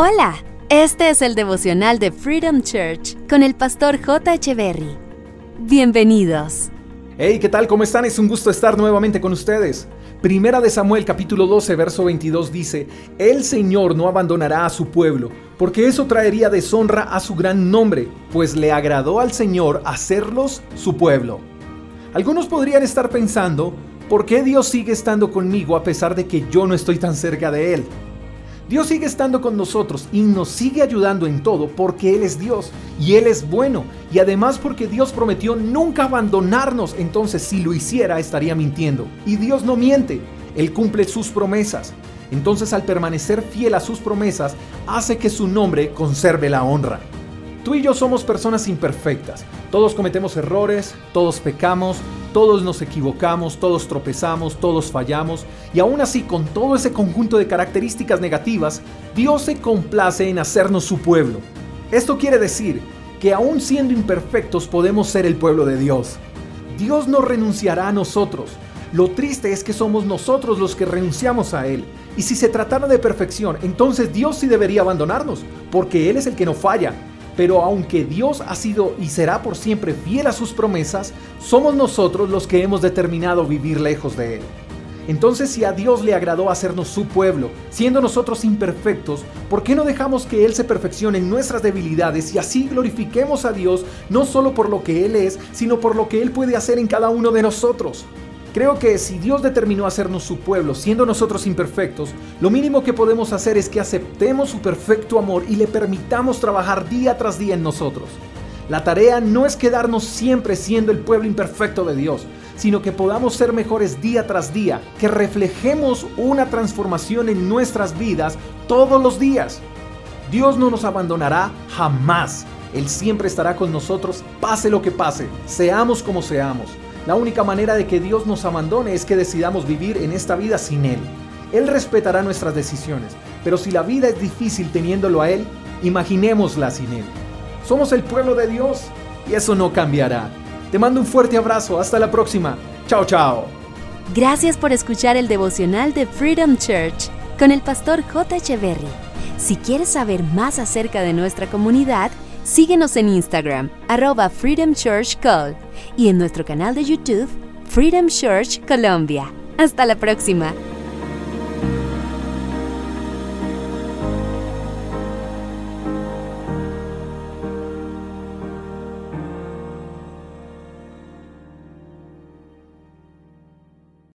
Hola, este es el devocional de Freedom Church con el pastor J. Berry. Bienvenidos. Hey, ¿qué tal? ¿Cómo están? Es un gusto estar nuevamente con ustedes. Primera de Samuel capítulo 12, verso 22 dice, El Señor no abandonará a su pueblo, porque eso traería deshonra a su gran nombre, pues le agradó al Señor hacerlos su pueblo. Algunos podrían estar pensando, ¿por qué Dios sigue estando conmigo a pesar de que yo no estoy tan cerca de Él? Dios sigue estando con nosotros y nos sigue ayudando en todo porque Él es Dios y Él es bueno y además porque Dios prometió nunca abandonarnos, entonces si lo hiciera estaría mintiendo. Y Dios no miente, Él cumple sus promesas. Entonces al permanecer fiel a sus promesas, hace que su nombre conserve la honra. Tú y yo somos personas imperfectas. Todos cometemos errores, todos pecamos, todos nos equivocamos, todos tropezamos, todos fallamos, y aún así con todo ese conjunto de características negativas, Dios se complace en hacernos su pueblo. Esto quiere decir que aún siendo imperfectos podemos ser el pueblo de Dios. Dios no renunciará a nosotros. Lo triste es que somos nosotros los que renunciamos a Él. Y si se tratara de perfección, entonces Dios sí debería abandonarnos, porque Él es el que no falla, pero aunque Dios ha sido y será por siempre fiel a sus promesas, somos nosotros los que hemos determinado vivir lejos de Él. Entonces si a Dios le agradó hacernos su pueblo, siendo nosotros imperfectos, ¿por qué no dejamos que Él se perfeccione en nuestras debilidades y así glorifiquemos a Dios no solo por lo que Él es, sino por lo que Él puede hacer en cada uno de nosotros? Creo que si Dios determinó hacernos su pueblo, siendo nosotros imperfectos, lo mínimo que podemos hacer es que aceptemos su perfecto amor y le permitamos trabajar día tras día en nosotros. La tarea no es quedarnos siempre siendo el pueblo imperfecto de Dios, sino que podamos ser mejores día tras día, que reflejemos una transformación en nuestras vidas todos los días. Dios no nos abandonará jamás. Él siempre estará con nosotros, pase lo que pase, seamos como seamos. La única manera de que Dios nos abandone es que decidamos vivir en esta vida sin Él. Él respetará nuestras decisiones, pero si la vida es difícil teniéndolo a Él, imaginémosla sin Él. Somos el pueblo de Dios y eso no cambiará. Te mando un fuerte abrazo, hasta la próxima. Chao, chao. Gracias por escuchar el devocional de Freedom Church con el pastor J. Echeverry. Si quieres saber más acerca de nuestra comunidad, Síguenos en Instagram, arroba Freedom Church Call, y en nuestro canal de YouTube, Freedom Church Colombia. Hasta la próxima.